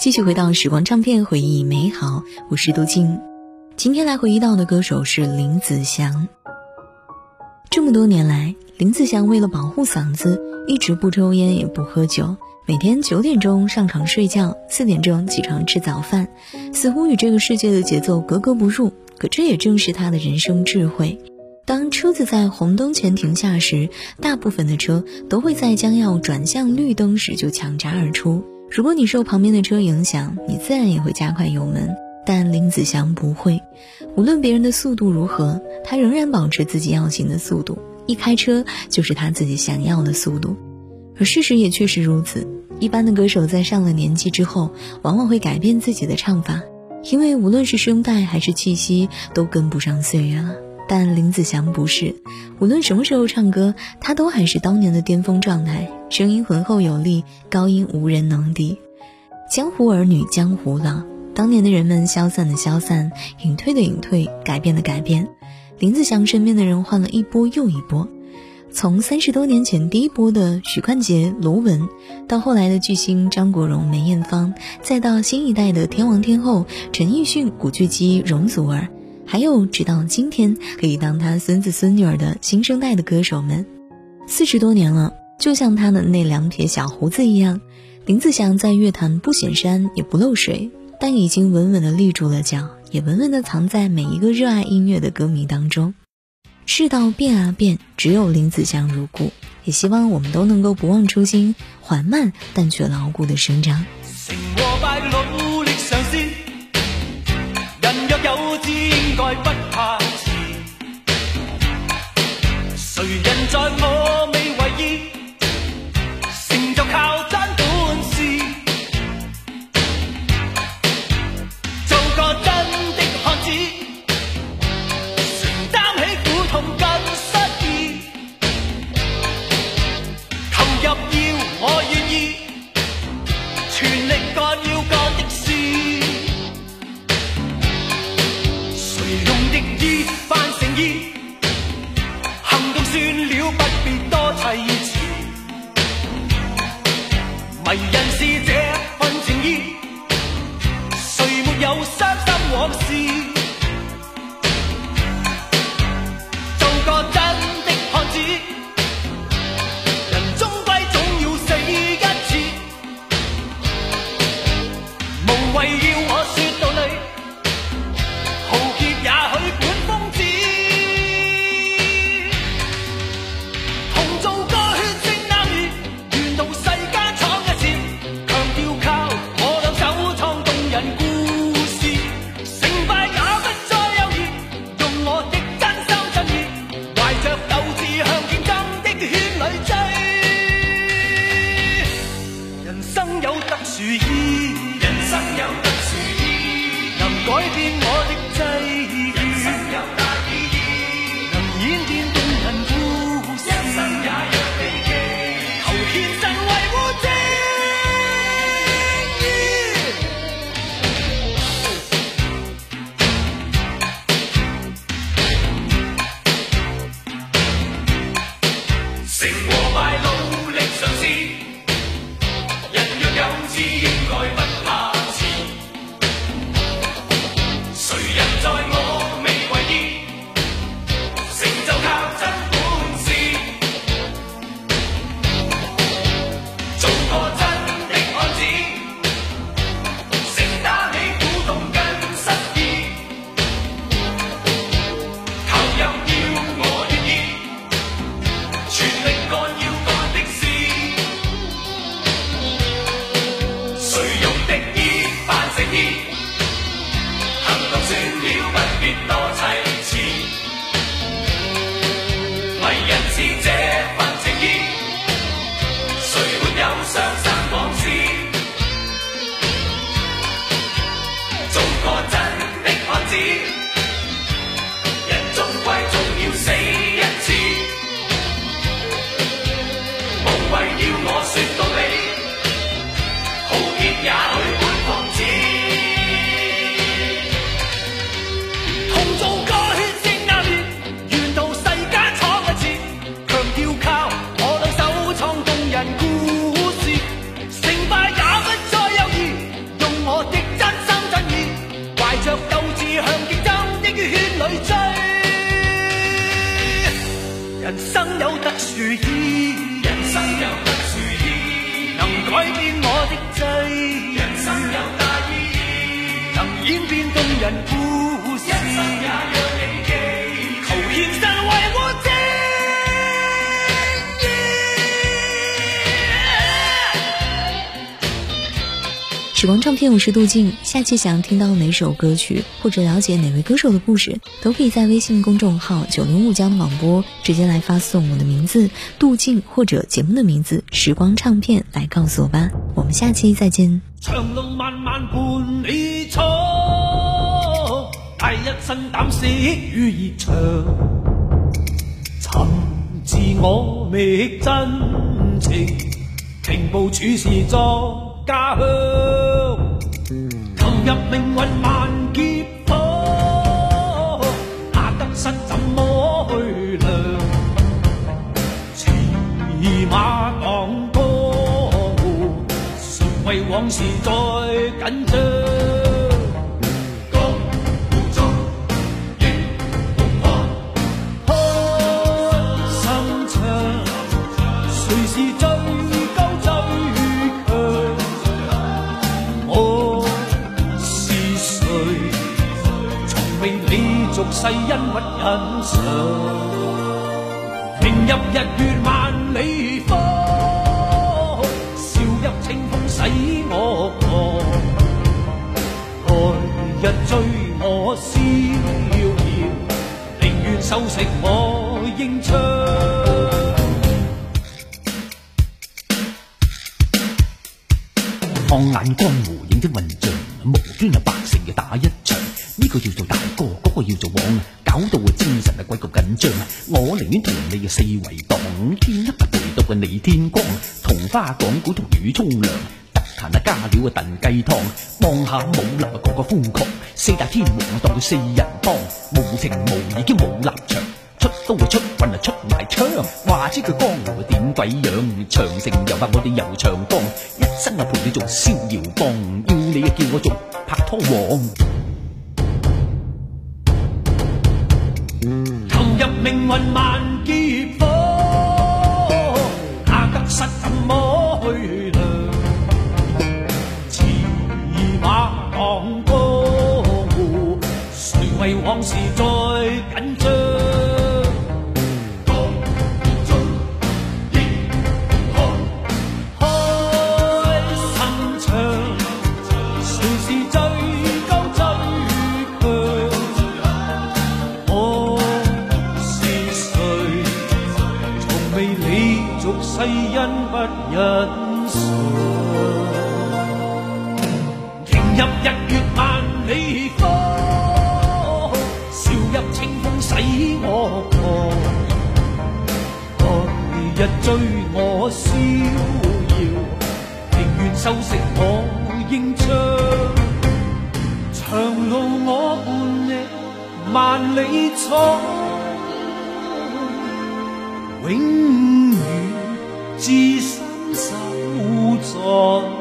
继续回到时光唱片，回忆美好。我是杜静，今天来回忆到的歌手是林子祥。这么多年来，林子祥为了保护嗓子，一直不抽烟也不喝酒，每天九点钟上床睡觉，四点钟起床吃早饭，似乎与这个世界的节奏格格不入。可这也正是他的人生智慧。当车子在红灯前停下时，大部分的车都会在将要转向绿灯时就抢闸而出。如果你受旁边的车影响，你自然也会加快油门。但林子祥不会，无论别人的速度如何，他仍然保持自己要行的速度。一开车就是他自己想要的速度。而事实也确实如此，一般的歌手在上了年纪之后，往往会改变自己的唱法，因为无论是声带还是气息都跟不上岁月了。但林子祥不是，无论什么时候唱歌，他都还是当年的巅峰状态，声音浑厚有力，高音无人能敌。江湖儿女江湖郎，当年的人们消散的消散，隐退的隐退，改变的改变。林子祥身边的人换了一波又一波，从三十多年前第一波的许冠杰、罗文，到后来的巨星张国荣、梅艳芳，再到新一代的天王天后陈奕迅、古巨基、容祖儿。还有，直到今天可以当他孙子孙女儿的新生代的歌手们，四十多年了，就像他的那两撇小胡子一样，林子祥在乐坛不显山也不漏水，但已经稳稳的立住了脚，也稳稳的藏在每一个热爱音乐的歌迷当中。世道变啊变，只有林子祥如故。也希望我们都能够不忘初心，缓慢但却牢固的生长。代不。迷人是这份情义，谁没有伤心往事？做个真的汉子，人终归总要死一次，无谓。改变我。see 人故事，成败也不再犹豫，用我的真心真意，怀着斗志向竞争，的圈里追。人生有特殊意，人生有特殊意，能改变我的际遇，能演变动人。时光唱片，我是杜静。下期想听到哪首歌曲，或者了解哪位歌手的故事，都可以在微信公众号“九零五江广播”直接来发送我的名字“杜静”或者节目的名字“时光唱片”来告诉我吧。我们下期再见。家乡，投入命运万劫火，得失怎么去量？驰马荡江湖，谁为往事再紧张？世恩不忍想，平日日月万里方。笑泣清风洗我狂，来日醉我逍遥，宁愿收执我英枪。放眼江湖，影的混帐，无端百姓嘅打一场。个要做大哥，嗰个要做王，搞到个精神啊，鬼咁紧张。我宁愿同你四围荡，天一回到个你天光，同花讲古同雨冲凉，得闲啊加料啊炖鸡汤，望下武林啊个个疯狂，四大天王当佢四人帮，无情无义兼冇立场，出刀啊出棍啊出埋枪，话知佢江湖点鬼样，长城又话我哋游长江，一生啊陪你做逍遥帮，要你啊叫我做拍拖王。命运万劫。不忍受，迎入日月万里风，笑入清风洗我狂。来日追我逍遥，宁愿收拾我英章。长路我伴你万里闯，永。至深守在。